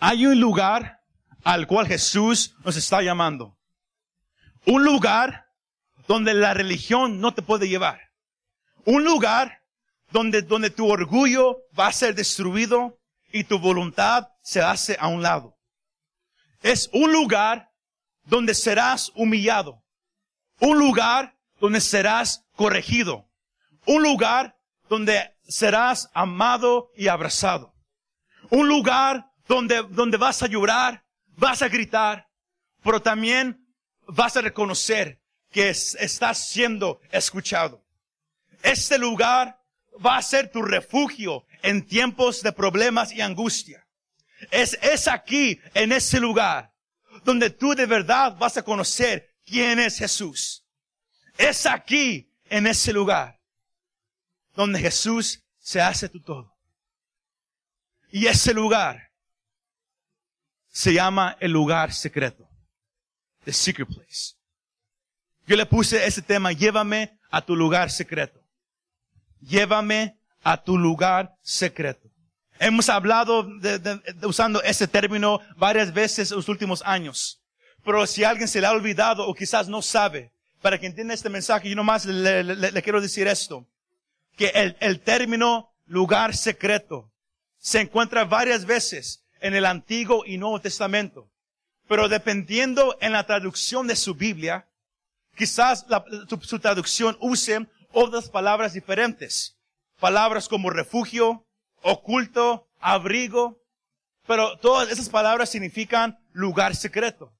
Hay un lugar al cual Jesús nos está llamando. Un lugar donde la religión no te puede llevar. Un lugar donde, donde tu orgullo va a ser destruido y tu voluntad se hace a un lado. Es un lugar donde serás humillado. Un lugar donde serás corregido. Un lugar donde serás amado y abrazado. Un lugar donde, donde vas a llorar, vas a gritar, pero también vas a reconocer que estás siendo escuchado. Este lugar va a ser tu refugio en tiempos de problemas y angustia. Es, es aquí, en ese lugar, donde tú de verdad vas a conocer quién es Jesús. Es aquí, en ese lugar, donde Jesús se hace tu todo. Y ese lugar se llama el lugar secreto. The secret place. Yo le puse ese tema, llévame a tu lugar secreto. Llévame a tu lugar secreto. Hemos hablado de, usando ese término varias veces en los últimos años. Pero si alguien se le ha olvidado o quizás no sabe, para que entienda este mensaje, yo nomás le, le, quiero decir esto. Que el término lugar secreto se encuentra varias veces en el Antiguo y Nuevo Testamento. Pero dependiendo en la traducción de su Biblia, quizás su, traducción use otras palabras diferentes. Palabras como refugio, oculto, abrigo. Pero todas esas palabras significan lugar secreto.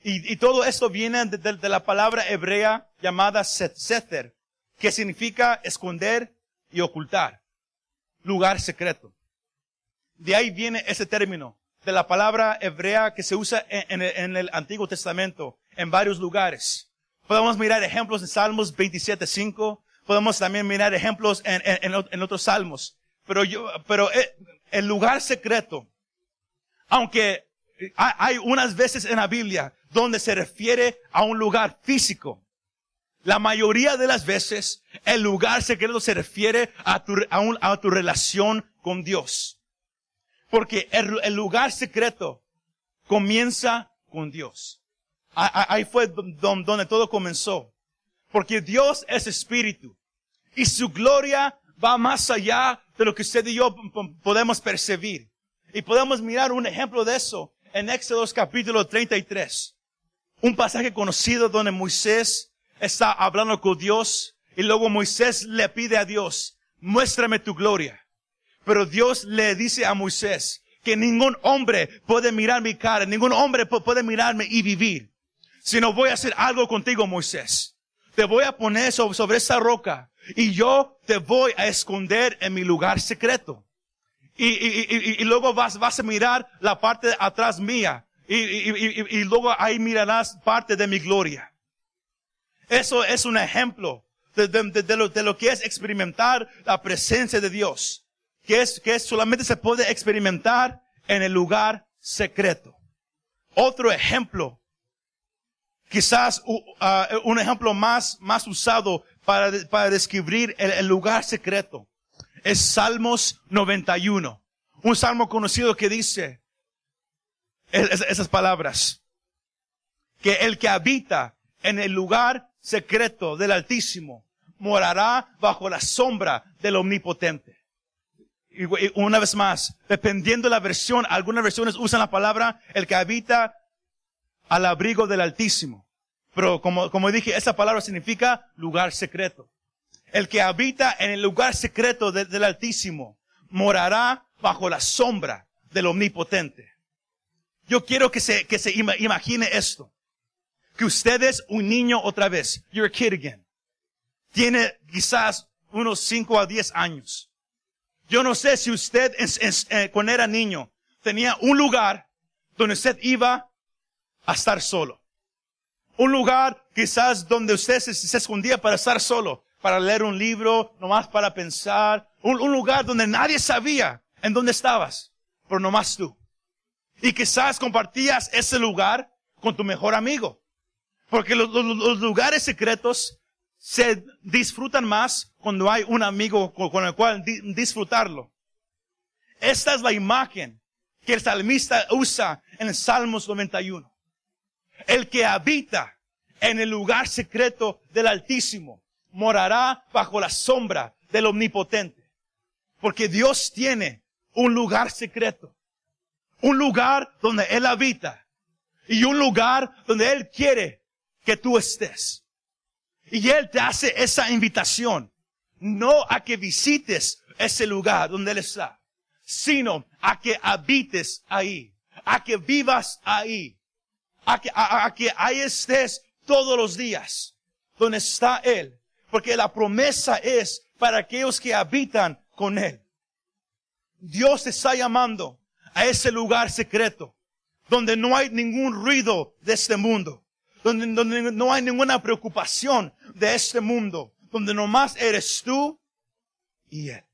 Y, todo esto viene de, la palabra hebrea llamada seter, que significa esconder y ocultar. Lugar secreto. De ahí viene ese término, de la palabra hebrea que se usa en, el Antiguo Testamento, en varios lugares. Podemos mirar ejemplos en Salmos 27.5, podemos también mirar ejemplos en, otros salmos. Pero yo, pero eh, el lugar secreto, aunque hay unas veces en la Biblia donde se refiere a un lugar físico, la mayoría de las veces el lugar secreto se refiere a tu, a, a tu relación con Dios. Porque el, lugar secreto comienza con Dios. Ahí fue donde todo comenzó. Porque Dios es espíritu. Y su gloria va más allá de lo que usted y yo podemos percibir. Y podemos mirar un ejemplo de eso en Éxodo capítulo 33. Un pasaje conocido donde Moisés está hablando con Dios y luego Moisés le pide a Dios, muéstrame tu gloria. Pero Dios le dice a Moisés que ningún hombre puede mirar mi cara, ningún hombre puede mirarme y vivir. Si no voy a hacer algo contigo, Moisés. Te voy a poner sobre, esa roca y yo te voy a esconder en mi lugar secreto. Y, luego vas, a mirar la parte atrás mía. Y, luego ahí mirarás parte de mi gloria. Eso es un ejemplo de, de, de, lo, de, lo, que es experimentar la presencia de Dios. Que es, que solamente se puede experimentar en el lugar secreto. Otro ejemplo, quizás uh, un ejemplo más, más usado para, para describir el, lugar secreto. Es Salmos 91. Un salmo conocido que dice es, esas palabras. Que el que habita en el lugar secreto del Altísimo morará bajo la sombra del Omnipotente. Y una vez más, dependiendo de la versión, algunas versiones usan la palabra el que habita al abrigo del Altísimo. Pero como, como dije, esa palabra significa lugar secreto. El que habita en el lugar secreto de, del Altísimo morará bajo la sombra del Omnipotente. Yo quiero que se, que se imagine esto. Que usted es un niño otra vez. You're a kid again. Tiene quizás unos 5 a 10 años. Yo no sé si usted, eh, cuando era niño, tenía un lugar donde usted iba a estar solo. Un lugar quizás donde usted se, escondía para estar solo, para leer un libro, nomás para pensar. Un, lugar donde nadie sabía en dónde estabas, pero nomás tú. Y quizás compartías ese lugar con tu mejor amigo. Porque los lugares secretos se disfrutan más cuando hay un amigo con, el cual di, disfrutarlo. Esta es la imagen que el salmista usa en el Salmos 91. El que habita en el lugar secreto del Altísimo morará bajo la sombra del Omnipotente. Porque Dios tiene un lugar secreto. Un lugar donde Él habita. Y un lugar donde Él quiere que tú estés. Y Él te hace esa invitación. No a que visites ese lugar donde Él está, sino a que habites ahí. A que vivas ahí. A que, a que ahí estés todos los días donde está Él. Porque la promesa es para aquellos que habitan con Él. Dios está llamando a ese lugar secreto, donde no hay ningún ruido de este mundo, donde, donde no hay ninguna preocupación de este mundo, donde nomás eres tú y Él.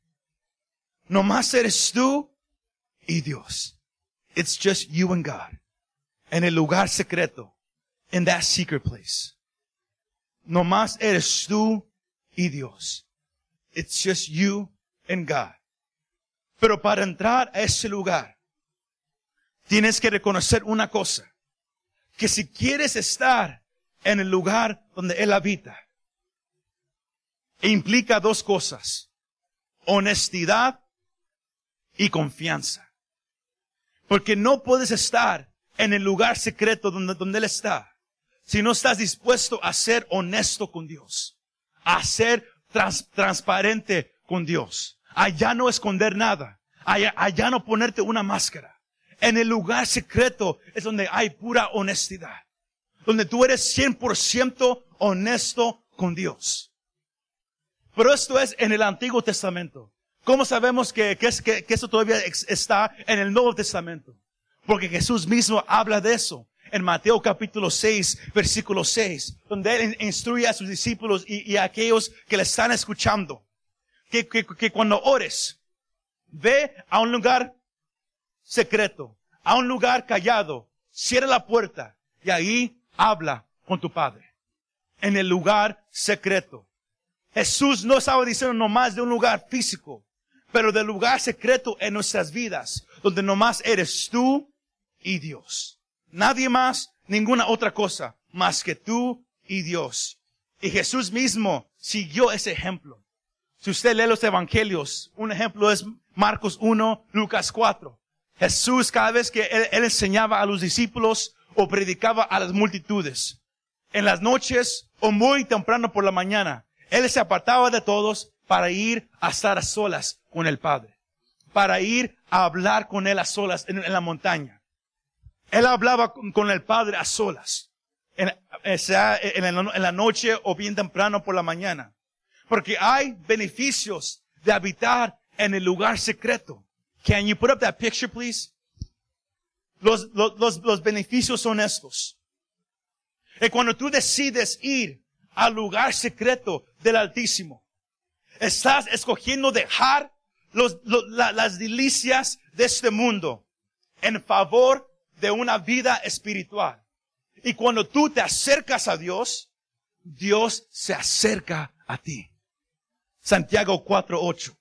Nomás eres tú y Dios. It's just you and God. En el lugar secreto. In that secret place. Nomás eres tú y Dios. It's just you and God. Pero para entrar a ese lugar, tienes que reconocer una cosa. Que si quieres estar en el lugar donde Él habita, implica dos cosas. Honestidad y confianza. Porque no puedes estar en el lugar secreto donde, Él está si no estás dispuesto a ser honesto con Dios, a ser transparente con Dios, allá no esconder nada, allá no ponerte una máscara. En el lugar secreto es donde hay pura honestidad, donde tú eres 100% honesto con Dios. Pero esto es en el Antiguo Testamento. ¿Cómo sabemos que, que, eso todavía está en el Nuevo Testamento? Porque Jesús mismo habla de eso en Mateo capítulo 6, versículo 6, donde Él instruye a sus discípulos y, a aquellos que le están escuchando, que, que cuando ores, ve a un lugar secreto, a un lugar callado, cierra la puerta y ahí habla con tu Padre. En el lugar secreto. Jesús no estaba diciendo nomás de un lugar físico, pero del lugar secreto en nuestras vidas, donde nomás eres tú y Dios. Nadie más, ninguna otra cosa, más que tú y Dios. Y Jesús mismo siguió ese ejemplo. Si usted lee los evangelios, un ejemplo es Marcos 1, Lucas 4. Jesús cada vez que él, enseñaba a los discípulos o predicaba a las multitudes, en las noches o muy temprano por la mañana, él se apartaba de todos para ir a estar a solas con el Padre, para ir a hablar con él a solas en la montaña. Él hablaba con el Padre a solas, en, sea en la noche o bien temprano por la mañana. Porque hay beneficios de habitar en el lugar secreto. Can you put up that picture, please? Los, los, los, beneficios son estos. Y cuando tú decides ir al lugar secreto del Altísimo, estás escogiendo dejar los, las delicias de este mundo en favor de una vida espiritual. Y cuando tú te acercas a Dios, Dios se acerca a ti. Santiago 4:8.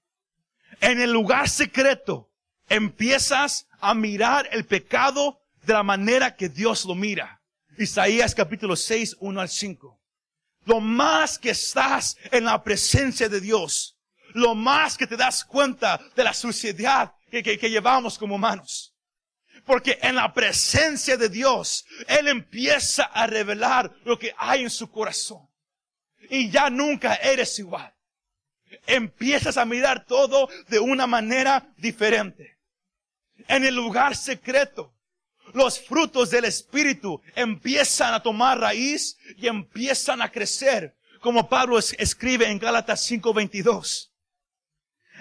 En el lugar secreto empiezas a mirar el pecado de la manera que Dios lo mira. Isaías capítulo 6, 1 al 5. Lo más que estás en la presencia de Dios, lo más que te das cuenta de la suciedad que, que llevamos como humanos. Porque en la presencia de Dios, Él empieza a revelar lo que hay en su corazón. Y ya nunca eres igual. Empiezas a mirar todo de una manera diferente. En el lugar secreto, los frutos del Espíritu empiezan a tomar raíz y empiezan a crecer. Como Pablo escribe en Gálatas 5:22.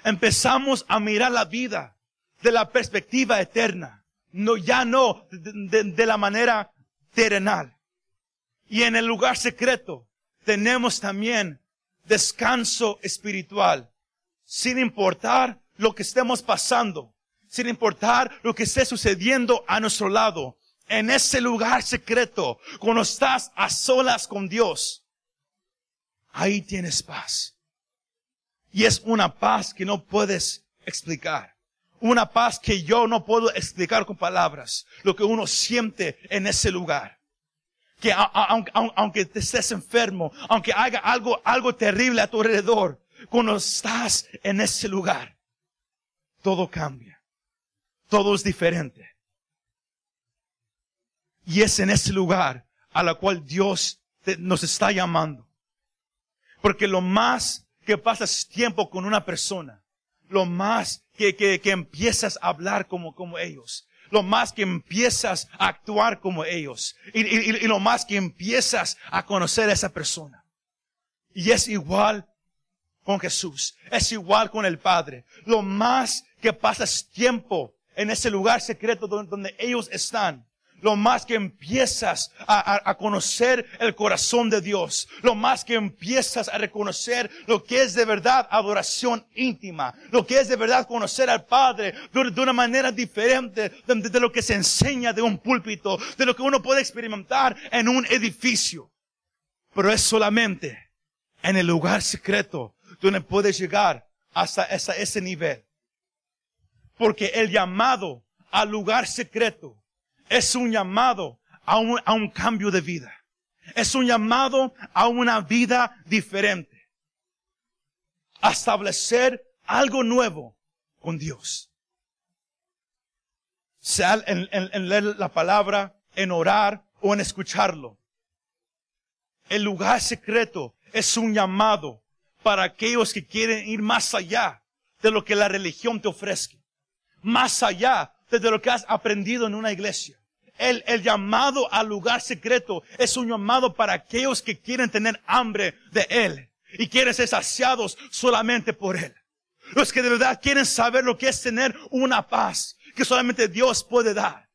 Empezamos a mirar la vida de la perspectiva eterna no, ya no de, la manera terrenal. Y en el lugar secreto tenemos también descanso espiritual, sin importar lo que estemos pasando, sin importar lo que esté sucediendo a nuestro lado. En ese lugar secreto, cuando estás a solas con Dios, ahí tienes paz. Y es una paz que no puedes explicar una paz que yo no puedo explicar con palabras, lo que uno siente en ese lugar. Que aunque, te estés enfermo, aunque haga algo, algo terrible a tu alrededor, cuando estás en ese lugar, todo cambia. Todo es diferente. Y es en ese lugar a la cual Dios nos está llamando. Porque lo más que pasas tiempo con una persona, lo más que, que, empiezas a hablar como, como ellos, lo más que empiezas a actuar como ellos y, y, lo más que empiezas a conocer a esa persona. Y es igual con Jesús, es igual con el Padre. Lo más que pasas tiempo en ese lugar secreto donde, ellos están, lo más que empiezas a, conocer el corazón de Dios, lo más que empiezas a reconocer lo que es de verdad adoración íntima, lo que es de verdad conocer al Padre de, una manera diferente de, lo que se enseña de un púlpito, de lo que uno puede experimentar en un edificio. Pero es solamente en el lugar secreto donde puedes llegar hasta ese nivel. Porque el llamado al lugar secreto es un llamado a un, a un cambio de vida. Es un llamado a una vida diferente. A establecer algo nuevo con Dios. Sea en, en, leer la palabra, en orar o en escucharlo. El lugar secreto es un llamado para aquellos que quieren ir más allá de lo que la religión te ofrezca. Más allá de lo que has aprendido en una iglesia. El, el, llamado al lugar secreto es un llamado para aquellos que quieren tener hambre de Él y quieren ser saciados solamente por Él. Los que de verdad quieren saber lo que es tener una paz que solamente Dios puede dar.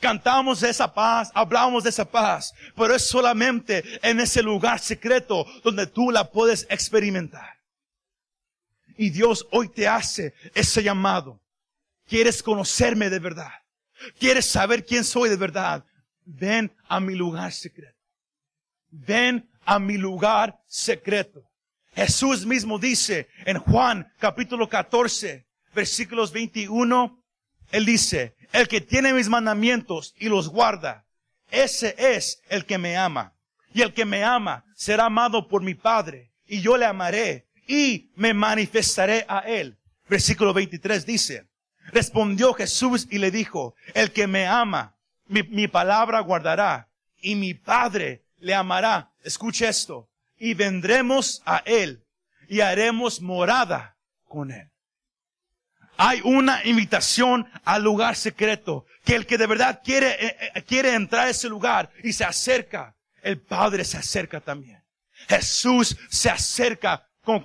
Cantamos de esa paz, hablamos de esa paz, pero es solamente en ese lugar secreto donde tú la puedes experimentar. Y Dios hoy te hace ese llamado. ¿Quieres conocerme de verdad? ¿Quieres saber quién soy de verdad? Ven a mi lugar secreto. Ven a mi lugar secreto. Jesús mismo dice en Juan capítulo 14, versículos 21, Él dice, el que tiene mis mandamientos y los guarda, ese es el que me ama. Y el que me ama será amado por mi Padre, y yo le amaré y me manifestaré a él. Versículo 23 dice, Respondió Jesús y le dijo, el que me ama, mi, palabra guardará y mi Padre le amará. Escuche esto. Y vendremos a Él y haremos morada con Él. Hay una invitación al lugar secreto, que el que de verdad quiere, eh, eh, quiere entrar a ese lugar y se acerca, el Padre se acerca también. Jesús se acerca con,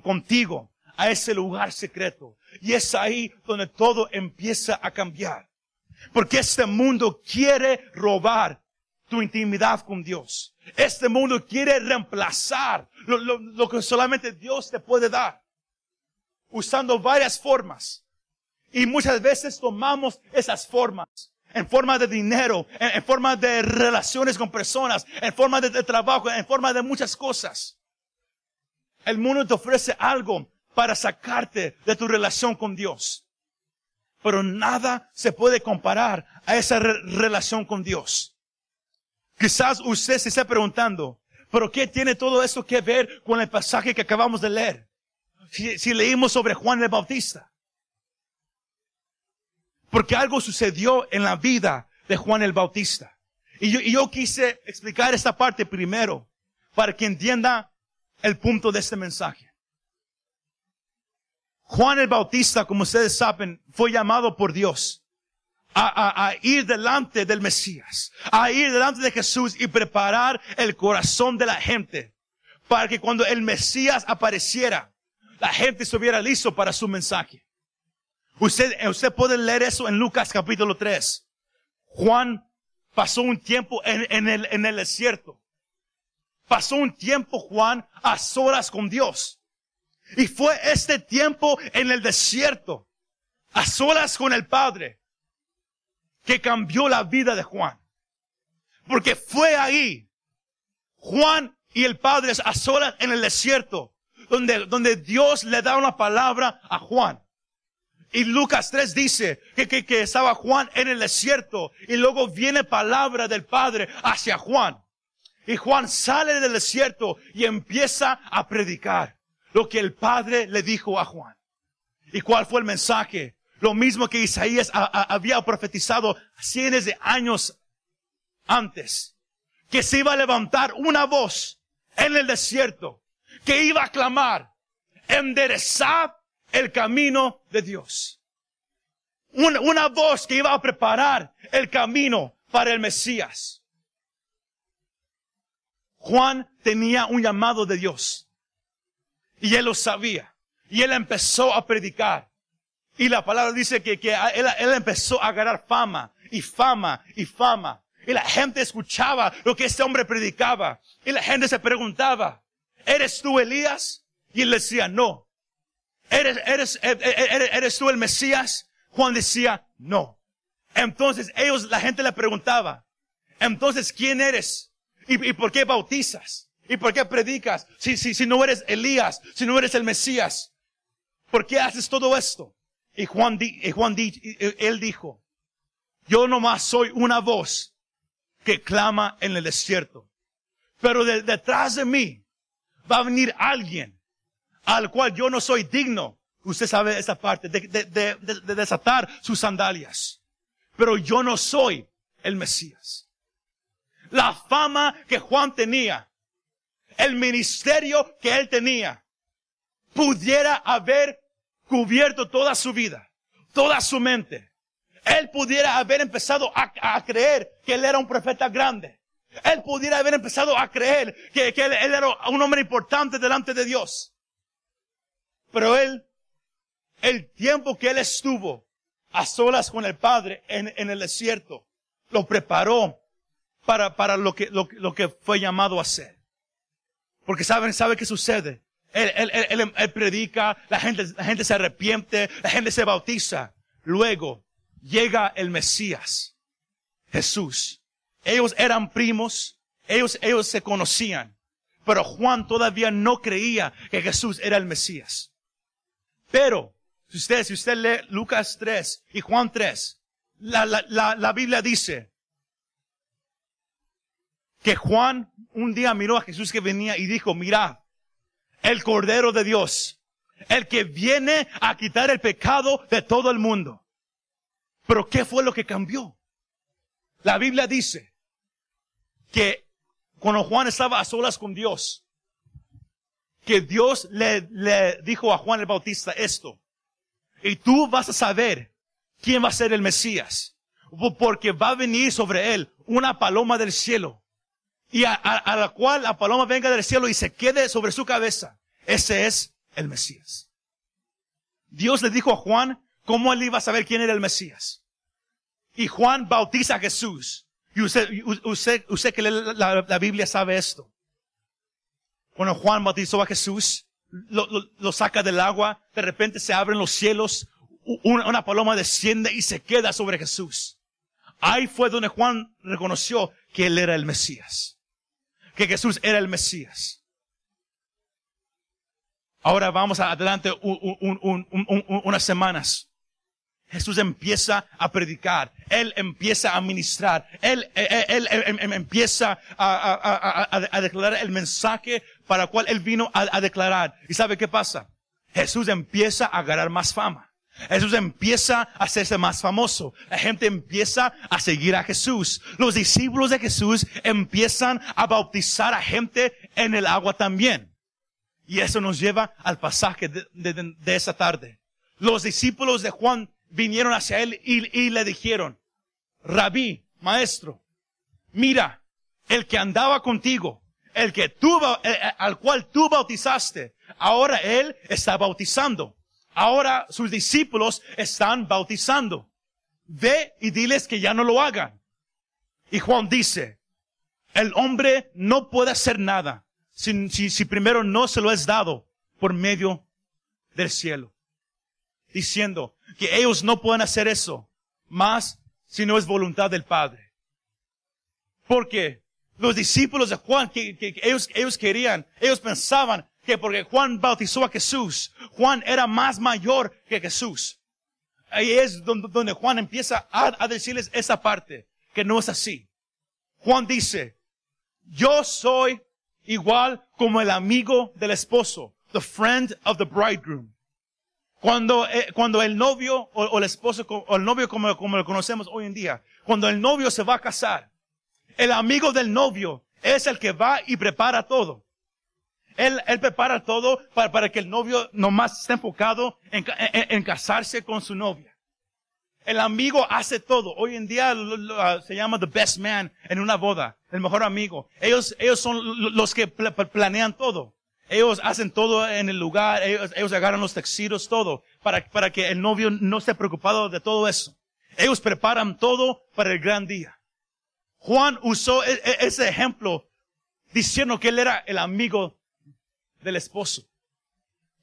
contigo a ese lugar secreto. Y es ahí donde todo empieza a cambiar. Porque este mundo quiere robar tu intimidad con Dios. Este mundo quiere reemplazar lo, que solamente Dios te puede dar. Usando varias formas. Y muchas veces tomamos esas formas en forma de dinero, en, forma de relaciones con personas, en forma de, de, trabajo, en forma de muchas cosas. El mundo te ofrece algo para sacarte de tu relación con Dios. Pero nada se puede comparar a esa relación con Dios. Quizás usted se esté preguntando, pero ¿qué tiene todo esto que ver con el pasaje que acabamos de leer? Si, leímos sobre Juan el Bautista. Porque algo sucedió en la vida de Juan el Bautista. Y yo, y yo quise explicar esta parte primero para que entienda el punto de este mensaje. Juan el Bautista, como ustedes saben, fue llamado por Dios a, ir delante del Mesías, a ir delante de Jesús y preparar el corazón de la gente para que cuando el Mesías apareciera, la gente estuviera listo para su mensaje. Usted, usted puede leer eso en Lucas capítulo 3. Juan pasó un tiempo en, el, en el desierto. Pasó un tiempo Juan a solas con Dios. Y fue este tiempo en el desierto, a solas con el Padre, que cambió la vida de Juan. Porque fue ahí, Juan y el Padre a solas en el desierto, donde, donde Dios le da una palabra a Juan. Y Lucas 3 dice que, que, que estaba Juan en el desierto y luego viene palabra del Padre hacia Juan. Y Juan sale del desierto y empieza a predicar lo que el Padre le dijo a Juan. ¿Y cuál fue el mensaje? Lo mismo que Isaías había profetizado cientos de años antes. Que se iba a levantar una voz en el desierto. Que iba a clamar. Enderezad el camino de Dios. Una, una voz que iba a preparar el camino para el Mesías. Juan tenía un llamado de Dios. Y él lo sabía. Y él empezó a predicar. Y la palabra dice que, que él, él, empezó a ganar fama y fama y fama. Y la gente escuchaba lo que este hombre predicaba. Y la gente se preguntaba, ¿eres tú Elías? Y él decía, no. ¿Eres, eres, eres, eres, eres tú el Mesías? Juan decía, no. Entonces ellos, la gente le preguntaba, entonces, ¿quién eres? ¿Y, y por qué bautizas? ¿Y por qué predicas? Si, si, si no eres Elías, si no eres el Mesías, ¿por qué haces todo esto? Y Juan, y Juan él dijo, yo nomás soy una voz que clama en el desierto. Pero de, detrás de mí va a venir alguien al cual yo no soy digno. Usted sabe esa parte, de, de, de desatar sus sandalias. Pero yo no soy el Mesías. La fama que Juan tenía, el ministerio que él tenía, pudiera haber cubierto toda su vida, toda su mente. Él pudiera haber empezado a, creer que él era un profeta grande. Él pudiera haber empezado a creer que, él, era un hombre importante delante de Dios. Pero él, el tiempo que él estuvo a solas con el Padre en, el desierto, lo preparó para, lo que, lo, lo que fue llamado a hacer. Porque saben, ¿sabe qué sucede? Él, él, él, predica, la gente, la gente se arrepiente, la gente se bautiza. Luego llega el Mesías, Jesús. Ellos eran primos, ellos, ellos se conocían, pero Juan todavía no creía que Jesús era el Mesías. Pero, si usted, si usted lee Lucas 3 y Juan 3, la, la, la, la Biblia dice que Juan un día miró a Jesús que venía y dijo, mirad, el Cordero de Dios, el que viene a quitar el pecado de todo el mundo. Pero ¿qué fue lo que cambió? La Biblia dice que cuando Juan estaba a solas con Dios, que Dios le, le dijo a Juan el Bautista esto, y tú vas a saber quién va a ser el Mesías, porque va a venir sobre él una paloma del cielo y a, a, la cual la paloma venga del cielo y se quede sobre su cabeza. Ese es el Mesías. Dios le dijo a Juan cómo él iba a saber quién era el Mesías. Y Juan bautiza a Jesús. Y usted, usted, usted que lee la, la, Biblia sabe esto. Cuando Juan bautizó a Jesús, lo, lo, lo, saca del agua, de repente se abren los cielos, una, una paloma desciende y se queda sobre Jesús. Ahí fue donde Juan reconoció que él era el Mesías que Jesús era el Mesías. Ahora vamos adelante unas semanas. Jesús empieza a predicar, Él empieza a ministrar, Él, él, empieza a, declarar el mensaje para el cual Él vino a, declarar. ¿Y sabe qué pasa? Jesús empieza a ganar más fama. Jesús empieza a hacerse más famoso. La gente empieza a seguir a Jesús. Los discípulos de Jesús empiezan a bautizar a gente en el agua también. Y eso nos lleva al pasaje de, esa tarde. Los discípulos de Juan vinieron hacia él y, le dijeron, Rabí, maestro, mira, el que andaba contigo, el que tú, al cual tú bautizaste, ahora él está bautizando Ahora sus discípulos están bautizando. Ve y diles que ya no lo hagan. Y Juan dice, el hombre no puede hacer nada si, primero no se lo es dado por medio del cielo. Diciendo que ellos no pueden hacer eso más si no es voluntad del Padre. Porque los discípulos de Juan, que, ellos querían, ellos pensaban que porque Juan bautizó a Jesús, Juan era más mayor que Jesús. ahí es donde, Juan empieza a, a decirles esa parte, que no es así. Juan dice, yo soy igual como el amigo del esposo, the friend of the bridegroom. Cuando, eh, cuando el novio o, o el esposo o el novio como, como lo conocemos hoy en día, cuando el novio se va a casar, el amigo del novio es el que va y prepara todo. Él, él prepara todo para, para que el novio nomás esté enfocado en, en- en casarse con su novia. El amigo hace todo. Hoy en día se llama the best man en una boda, el mejor amigo. Ellos, ellos son lo- los que pla- pla- planean todo. Ellos hacen todo en el lugar, ellos, ellos agarran los taxiros, todo, para, para que el novio no esté preocupado de todo eso. Ellos preparan todo para el gran día. Juan usó e- e- ese ejemplo diciendo que él era el amigo del esposo.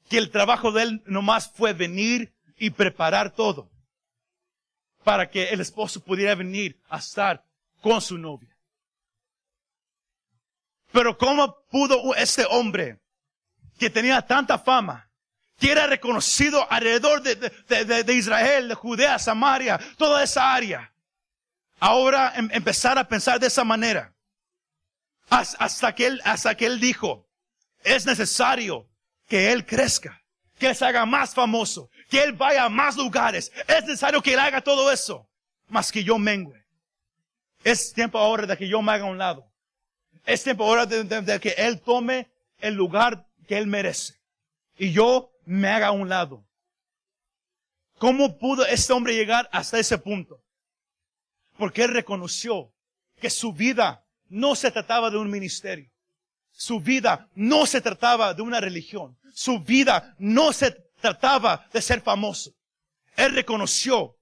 Que el trabajo de él nomás fue venir y preparar todo para que el esposo pudiera venir a estar con su novia. Pero ¿cómo pudo este hombre que tenía tanta fama, que era reconocido alrededor de, de- de- de Israel, de Judea, Samaria, toda esa área, ahora em- empezar a pensar de esa manera? Has- Hasta que él, hasta que él dijo, es necesario que él crezca, que él se haga más famoso, que él vaya a más lugares. Es necesario que él haga todo eso, más que yo mengue. Es tiempo ahora de que yo me haga a un lado. Es tiempo ahora de, que él tome el lugar que él merece. Y yo me haga a un lado. ¿Cómo pudo este hombre llegar hasta ese punto? Porque él reconoció que su vida no se trataba de un ministerio. Su vida no se trataba de una religión. Su vida no se trataba de ser famoso. Él reconoció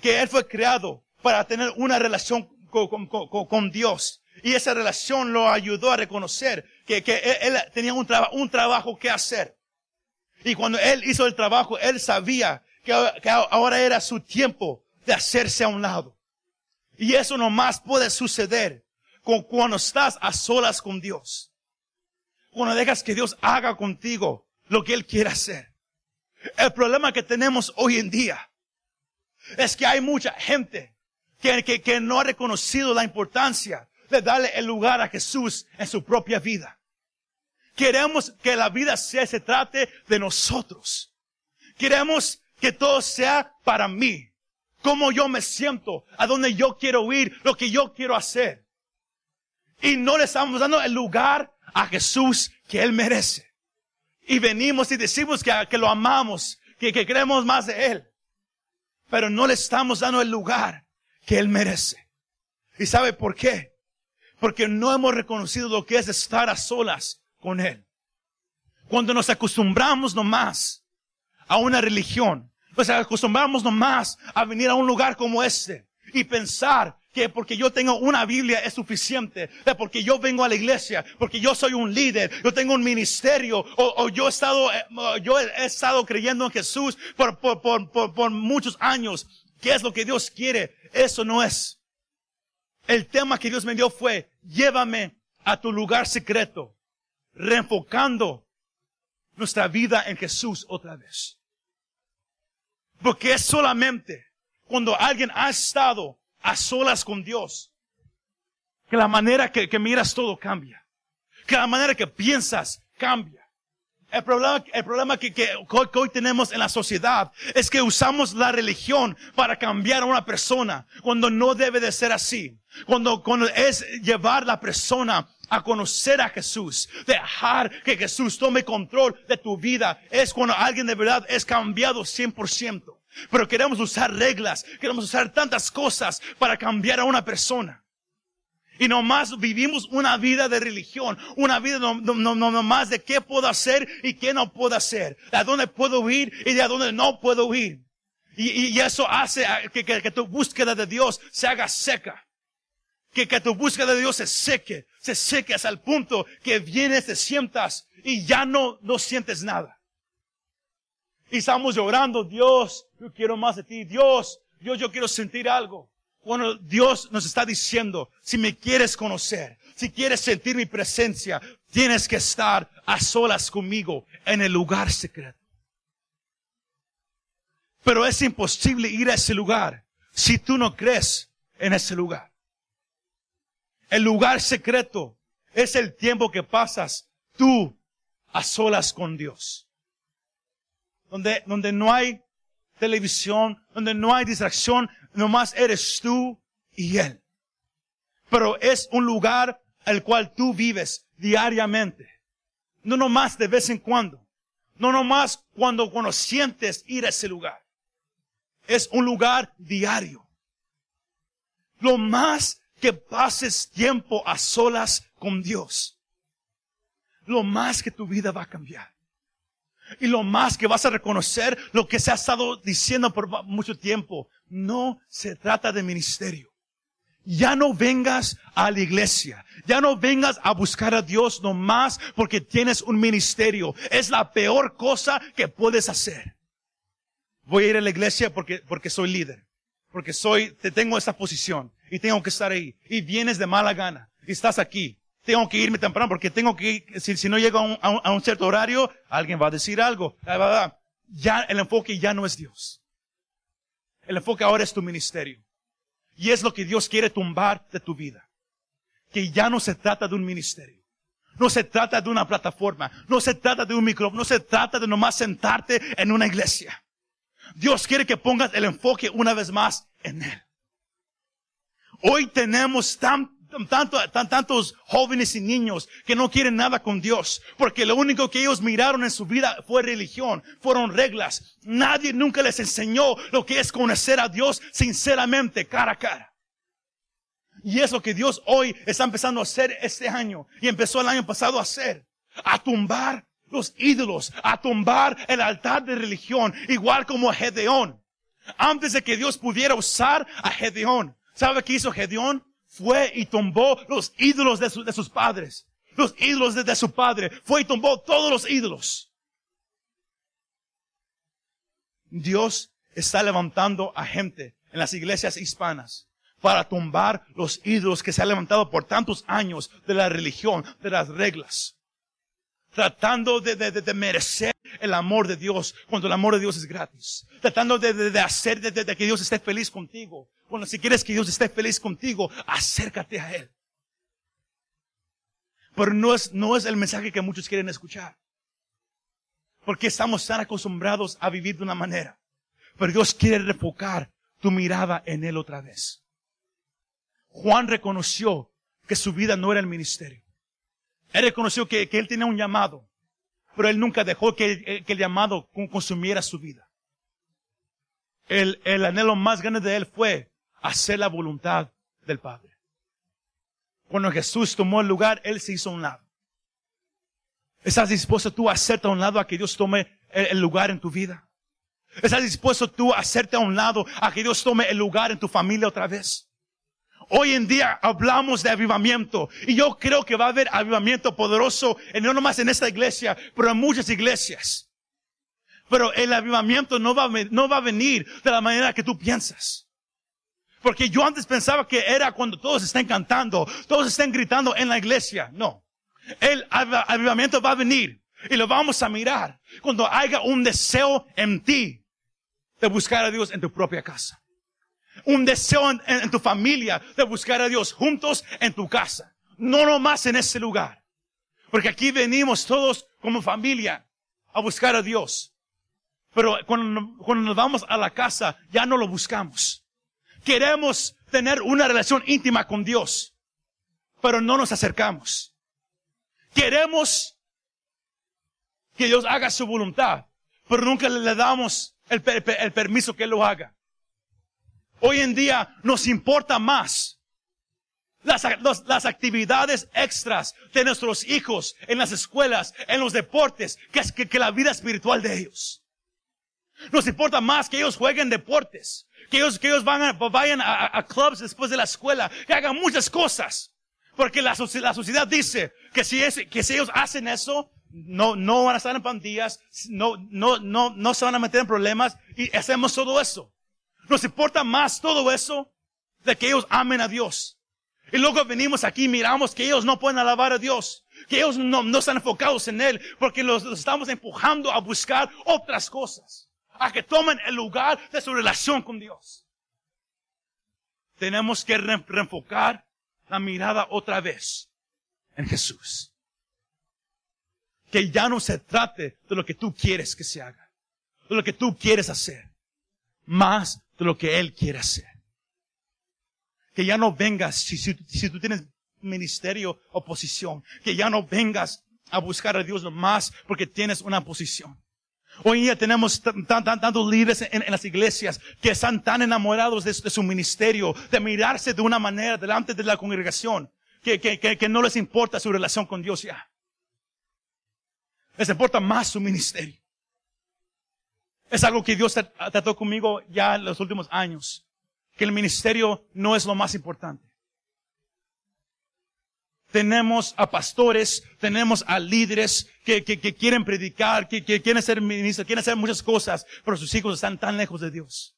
que él fue creado para tener una relación con, Dios. Y esa relación lo ayudó a reconocer que, que él, él tenía un, traba- un trabajo que hacer. Y cuando él hizo el trabajo, él sabía que, que ahora era su tiempo de hacerse a un lado. Y eso nomás puede suceder con cuando estás a solas con Dios. Cuando dejas que Dios haga contigo lo que Él quiere hacer. El problema que tenemos hoy en día es que hay mucha gente que, que, que no ha reconocido la importancia de darle el lugar a Jesús en su propia vida. Queremos que la vida sea, se trate de nosotros. Queremos que todo sea para mí. Cómo yo me siento, a dónde yo quiero ir, lo que yo quiero hacer. Y no le estamos dando el lugar a Jesús que Él merece. Y venimos y decimos que, que lo amamos, que, que queremos más de Él. Pero no le estamos dando el lugar que Él merece. ¿Y sabe por qué? Porque no hemos reconocido lo que es estar a solas con Él. Cuando nos acostumbramos nomás a una religión, nos acostumbramos nomás a venir a un lugar como este y pensar que porque yo tengo una Biblia es suficiente, porque yo vengo a la iglesia, porque yo soy un líder, yo tengo un ministerio, o, yo he estado, eh, yo he estado creyendo en Jesús por, por muchos años. ¿Qué es lo que Dios quiere? Eso no es. El tema que Dios me dio fue, llévame a tu lugar secreto, reenfocando nuestra vida en Jesús otra vez. Porque es solamente cuando alguien ha estado a solas con Dios que la manera que, miras todo cambia. Que la manera que piensas cambia. El problema, el problema que, que, que hoy tenemos en la sociedad es que usamos la religión para cambiar a una persona cuando no debe de ser así. Cuando, cuando es llevar la persona a conocer a Jesús, dejar que Jesús tome control de tu vida, es cuando alguien de verdad es cambiado 100%. Pero queremos usar reglas, queremos usar tantas cosas para cambiar a una persona. Y nomás vivimos una vida de religión, una vida no, no, no, no nomás de qué puedo hacer y qué no puedo hacer, de a dónde puedo ir y de a dónde no puedo ir. Y, y- eso hace que- que tu búsqueda de Dios se haga seca. Que, que tu búsqueda de Dios se seque, se seque hasta el punto que vienes, te sientas y ya no, no sientes nada. Y estamos llorando, Dios, yo quiero más de ti, Dios, Dios, yo quiero sentir algo. Cuando Dios nos está diciendo, si me quieres conocer, si quieres sentir mi presencia, tienes que estar a solas conmigo en el lugar secreto. Pero es imposible ir a ese lugar si tú no crees en ese lugar. El lugar secreto es el tiempo que pasas tú a solas con Dios. Donde, donde no hay televisión, donde no hay distracción, nomás eres tú y Él. Pero es un lugar al cual tú vives diariamente. No nomás de vez en cuando. No nomás cuando, cuando sientes ir a ese lugar. Es un lugar diario. Lo más que pases tiempo a solas con Dios, lo más que tu vida va a cambiar. Y lo más que vas a reconocer lo que se ha estado diciendo por mucho tiempo. No se trata de ministerio. Ya no vengas a la iglesia. Ya no vengas a buscar a Dios nomás porque tienes un ministerio. Es la peor cosa que puedes hacer. Voy a ir a la iglesia porque, porque soy líder. Porque soy, te tengo esa posición y tengo que estar ahí. Y vienes de mala gana y estás aquí. Tengo que irme temprano porque tengo que si, si no llego a un, a un, cierto horario, alguien va a decir algo. Ya el enfoque ya no es Dios. El enfoque ahora es tu ministerio. Y es lo que Dios quiere tumbar de tu vida. Que ya no se trata de un ministerio. No se trata de una plataforma. No se trata de un micrófono. No se trata de nomás sentarte en una iglesia. Dios quiere que pongas el enfoque una vez más en Él. Hoy tenemos tan tanto, tantos jóvenes y niños que no quieren nada con Dios, porque lo único que ellos miraron en su vida fue religión, fueron reglas. Nadie nunca les enseñó lo que es conocer a Dios sinceramente, cara a cara. Y es lo que Dios hoy está empezando a hacer este año, y empezó el año pasado a hacer, a tumbar los ídolos, a tumbar el altar de religión, igual como Gedeón. Antes de que Dios pudiera usar a Gedeón, ¿sabe qué hizo Gedeón? Fue y tumbó los ídolos de, sus padres, los ídolos de, su padre, fue y tumbó todos los ídolos. Dios está levantando a gente en las iglesias hispanas para tumbar los ídolos que se han levantado por tantos años de la religión, de las reglas. Tratando de, de merecer el amor de Dios cuando el amor de Dios es gratis. Tratando de, hacer de, que Dios esté feliz contigo bueno, si quieres que Dios esté feliz contigo, acércate a Él. Pero no es, no es el mensaje que muchos quieren escuchar. Porque estamos tan acostumbrados a vivir de una manera. Pero Dios quiere refocar tu mirada en Él otra vez. Juan reconoció que su vida no era el ministerio. Él reconoció que, Él tenía un llamado. Pero Él nunca dejó que, el llamado consumiera su vida. El, el anhelo más grande de Él fue hacer la voluntad del Padre. Cuando Jesús tomó el lugar, Él se hizo a un lado. ¿Estás dispuesto tú a hacerte a un lado a que Dios tome el lugar en tu vida? ¿Estás dispuesto tú a hacerte a un lado a que Dios tome el lugar en tu familia otra vez? Hoy en día hablamos de avivamiento y yo creo que va a haber avivamiento poderoso, no nomás en esta iglesia, pero en muchas iglesias. Pero el avivamiento no va, no va a venir de la manera que tú piensas. Porque yo antes pensaba que era cuando todos estén cantando, todos estén gritando en la iglesia. No. El avivamiento va a venir y lo vamos a mirar cuando haya un deseo en ti de buscar a Dios en tu propia casa. Un deseo en, tu familia de buscar a Dios juntos en tu casa. No nomás en ese lugar. Porque aquí venimos todos como familia a buscar a Dios. Pero cuando, cuando nos vamos a la casa ya no lo buscamos. Queremos tener una relación íntima con Dios, pero no nos acercamos. Queremos que Dios haga su voluntad, pero nunca le damos el, permiso que Él lo haga. Hoy en día nos importa más las, actividades extras de nuestros hijos en las escuelas, en los deportes, que la vida espiritual de ellos. Nos importa más que ellos jueguen deportes, que ellos, que ellos van vayan a, clubs después de la escuela, que hagan muchas cosas. Porque la, la sociedad dice que si, es, que si ellos hacen eso, no, no van a estar en pandillas, no, no, no, no se van a meter en problemas y hacemos todo eso. Nos importa más todo eso de que ellos amen a Dios. Y luego venimos aquí miramos que ellos no pueden alabar a Dios, que ellos no, no están enfocados en Él, porque los estamos empujando a buscar otras cosas a que tomen el lugar de su relación con Dios. Tenemos que reenfocar la mirada otra vez en Jesús. Que ya no se trate de lo que tú quieres que se haga, de lo que tú quieres hacer, más de lo que Él quiere hacer. Que ya no vengas, si, si, tú tienes ministerio o posición, que ya no vengas a buscar a Dios más porque tienes una posición. Hoy día tenemos tantos líderes en, las iglesias que están tan enamorados de, su ministerio, de mirarse de una manera delante de la congregación, que, que, que, no les importa su relación con Dios ya. Les importa más su ministerio. Es algo que Dios trató conmigo ya en los últimos años, que el ministerio no es lo más importante tenemos a pastores, tenemos a líderes que, que, que quieren predicar, que, que, quieren ser ministros, quieren hacer muchas cosas, pero sus hijos están tan lejos de Dios.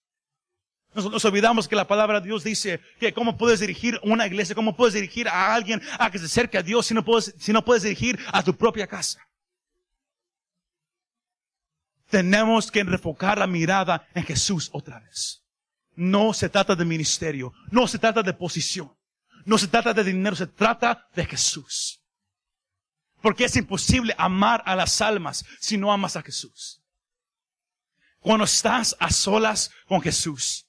Nos, olvidamos que la palabra de Dios dice que cómo puedes dirigir una iglesia, cómo puedes dirigir a alguien a que se acerque a Dios si no puedes, si no puedes dirigir a tu propia casa. Tenemos que enfocar la mirada en Jesús otra vez. No se trata de ministerio, no se trata de posición. No se trata de dinero, se trata de Jesús. Porque es imposible amar a las almas si no amas a Jesús. Cuando estás a solas con Jesús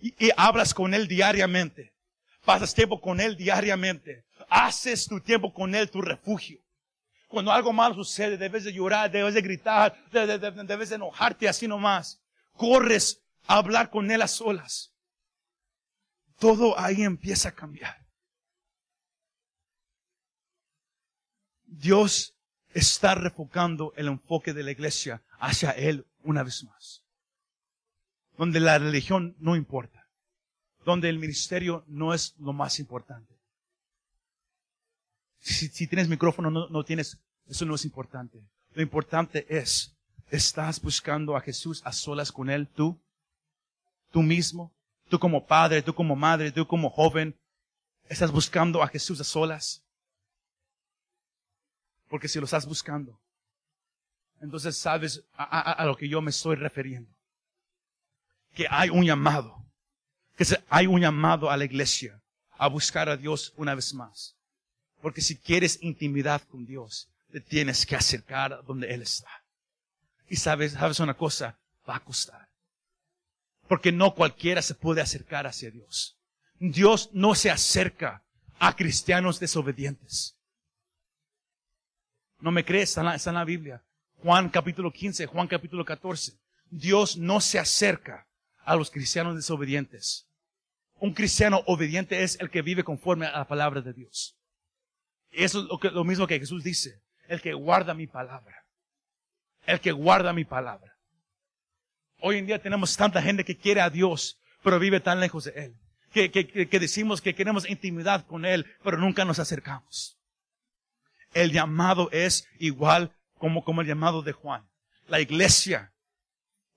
y, hablas con Él diariamente, pasas tiempo con Él diariamente, haces tu tiempo con Él tu refugio. Cuando algo malo sucede, debes de llorar, debes de gritar, debes de enojarte así nomás. Corres a hablar con Él a solas todo ahí empieza a cambiar. Dios está refocando el enfoque de la iglesia hacia Él una vez más. Donde la religión no importa. Donde el ministerio no es lo más importante. Si, tienes micrófono, no, no tienes, eso no es importante. Lo importante es, ¿estás buscando a Jesús a solas con Él tú? ¿Tú mismo? Tú como padre, tú como madre, tú como joven, estás buscando a Jesús a solas. Porque si lo estás buscando, entonces sabes a, lo que yo me estoy refiriendo. Que hay un llamado, que hay un llamado a la iglesia a buscar a Dios una vez más. Porque si quieres intimidad con Dios, te tienes que acercar donde Él está. Y sabes, sabes una cosa, va a costar. Porque no cualquiera se puede acercar hacia Dios. Dios no se acerca a cristianos desobedientes. ¿No me crees? Está en, la, Biblia. Juan capítulo 15, Juan capítulo 14. Dios no se acerca a los cristianos desobedientes. Un cristiano obediente es el que vive conforme a la palabra de Dios. Eso es lo, que, lo mismo que Jesús dice. El que guarda mi palabra. El que guarda mi palabra. Hoy en día tenemos tanta gente que quiere a Dios, pero vive tan lejos de Él. Que, que, decimos que queremos intimidad con Él, pero nunca nos acercamos. El llamado es igual como, como el llamado de Juan. La iglesia,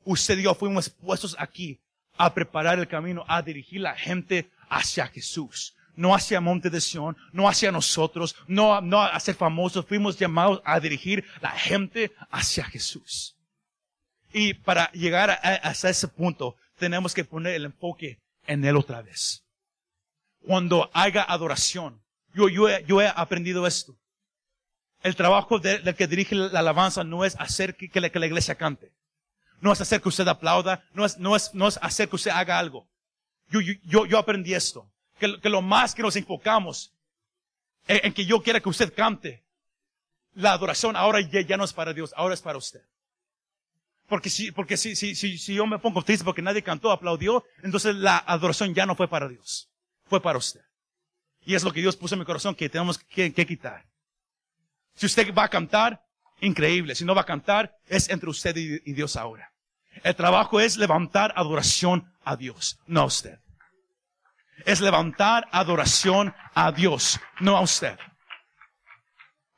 usted y yo fuimos puestos aquí a preparar el camino, a dirigir la gente hacia Jesús. No hacia Monte de Sion, no hacia nosotros, no, no a ser famosos. Fuimos llamados a dirigir la gente hacia Jesús. Y para llegar a, hasta ese punto, tenemos que poner el enfoque en Él otra vez. Cuando haga adoración, yo, yo, yo he aprendido esto. El trabajo del que dirige la alabanza no es hacer que, la, que, la, iglesia cante. No es hacer que usted aplauda, no es, no es, no es hacer que usted haga algo. Yo, yo, yo aprendí esto. Que, que, lo más que nos enfocamos en, en, que yo quiera que usted cante, la adoración ahora ya, ya no es para Dios, ahora es para usted. Porque si, porque si, si, si, si yo me pongo triste porque nadie cantó, aplaudió, entonces la adoración ya no fue para Dios. Fue para usted. Y es lo que Dios puso en mi corazón que tenemos que, quitar. Si usted va a cantar, increíble. Si no va a cantar, es entre usted y, y Dios ahora. El trabajo es levantar adoración a Dios, no a usted. Es levantar adoración a Dios, no a usted.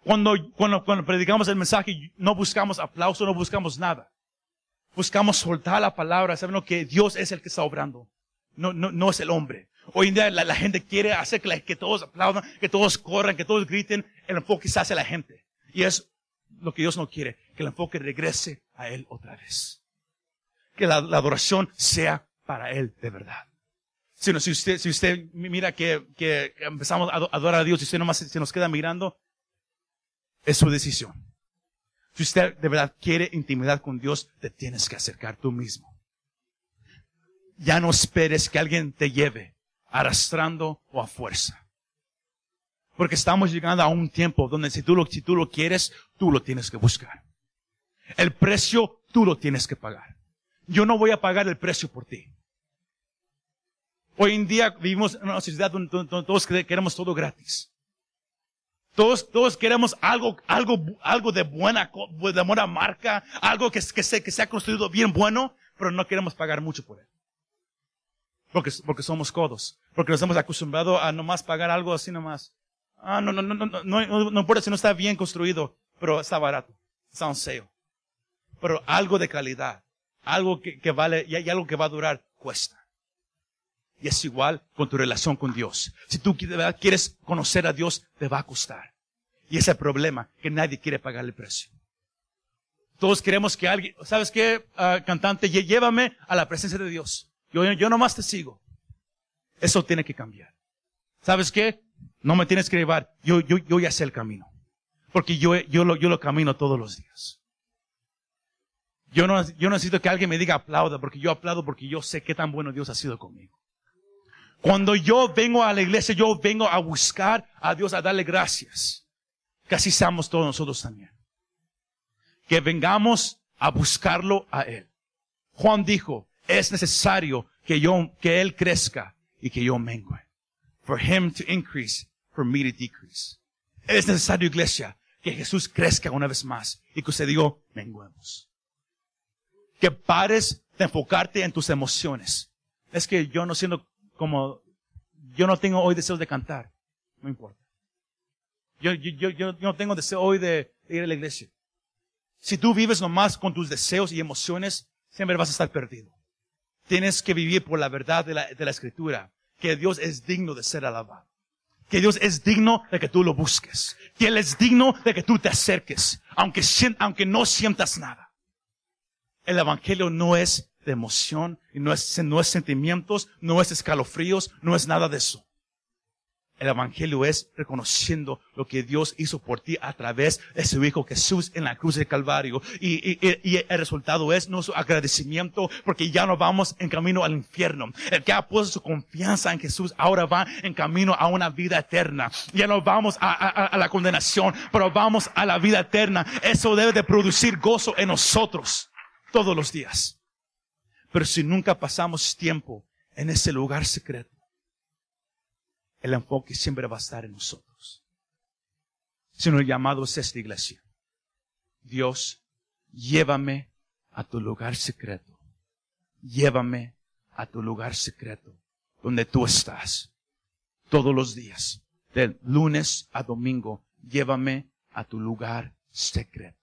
Cuando, cuando, cuando predicamos el mensaje, no buscamos aplauso, no buscamos nada buscamos soltar la palabra, sabiendo que Dios es el que está obrando. No, no, no es el hombre. Hoy en día la, gente quiere hacer que, que, todos aplaudan, que todos corran, que todos griten. El enfoque se hace a la gente. Y es lo que Dios no quiere, que el enfoque regrese a Él otra vez. que la, la adoración sea para Él de verdad. Sino si usted, si usted mira que, que empezamos a adorar a Dios y usted nomás se nos queda mirando, es su decisión. Si usted de verdad quiere intimidad con Dios, te tienes que acercar tú mismo. Ya no esperes que alguien te lleve arrastrando o a fuerza. Porque estamos llegando a un tiempo donde si tú lo, si tú lo quieres, tú lo tienes que buscar. El precio tú lo tienes que pagar. Yo no voy a pagar el precio por ti. Hoy en día vivimos en una sociedad donde, todos queremos todo gratis. Todos, todos queremos algo, algo, algo de buena, de buena marca, algo que, que, se, que se ha construido bien bueno, pero no queremos pagar mucho por él. Porque, porque somos codos. Porque nos hemos acostumbrado a nomás pagar algo así nomás. Ah, no, no, no, no, no, no, no importa si no está bien construido, pero está barato. Está un sale. Pero algo de calidad, algo que, que vale y algo que va a durar, cuesta. Y es igual con tu relación con Dios. Si tú quieres conocer a Dios, te va a costar. Y es el problema, que nadie quiere pagar el precio. Todos queremos que alguien, ¿sabes qué, ah, cantante? Llévame a la presencia de Dios. Yo, yo nomás te sigo. Eso tiene que cambiar. ¿Sabes qué? No me tienes que llevar. Yo, yo, yo ya sé el camino. Porque yo, yo, lo, yo lo camino todos los días. Yo no, yo no necesito que alguien me diga aplauda, porque yo aplaudo porque yo sé qué tan bueno Dios ha sido conmigo. Cuando yo vengo a la iglesia, yo vengo a buscar a Dios, a darle gracias. Que así seamos todos nosotros también. Que vengamos a buscarlo a Él. Juan dijo, es necesario que yo, que Él crezca y que yo mengue. For Him to increase, for me to decrease. Es necesario, iglesia, que Jesús crezca una vez más y que usted diga, menguemos. Que pares de enfocarte en tus emociones. Es que yo no siento como yo no tengo hoy deseos de cantar. No importa. Yo, yo, yo, yo no tengo deseo hoy de, ir a la iglesia. Si tú vives nomás con tus deseos y emociones, siempre vas a estar perdido. Tienes que vivir por la verdad de la, de la escritura, que Dios es digno de ser alabado. Que Dios es digno de que tú lo busques. Que Él es digno de que tú te acerques, aunque, aunque no sientas nada. El Evangelio no es de emoción, y no es, no es sentimientos, no es escalofríos, no es nada de eso. El Evangelio es reconociendo lo que Dios hizo por ti a través de su Hijo Jesús en la cruz del Calvario. Y, y, el resultado es nuestro agradecimiento porque ya no vamos en camino al infierno. El que ha puesto su confianza en Jesús ahora va en camino a una vida eterna. Ya no vamos a, a, a la condenación, pero vamos a la vida eterna. Eso debe de producir gozo en nosotros todos los días. Pero si nunca pasamos tiempo en ese lugar secreto, el enfoque siempre va a estar en nosotros. Sino el llamado es esta iglesia. Dios, llévame a tu lugar secreto. Llévame a tu lugar secreto, donde tú estás. Todos los días, del lunes a domingo, llévame a tu lugar secreto.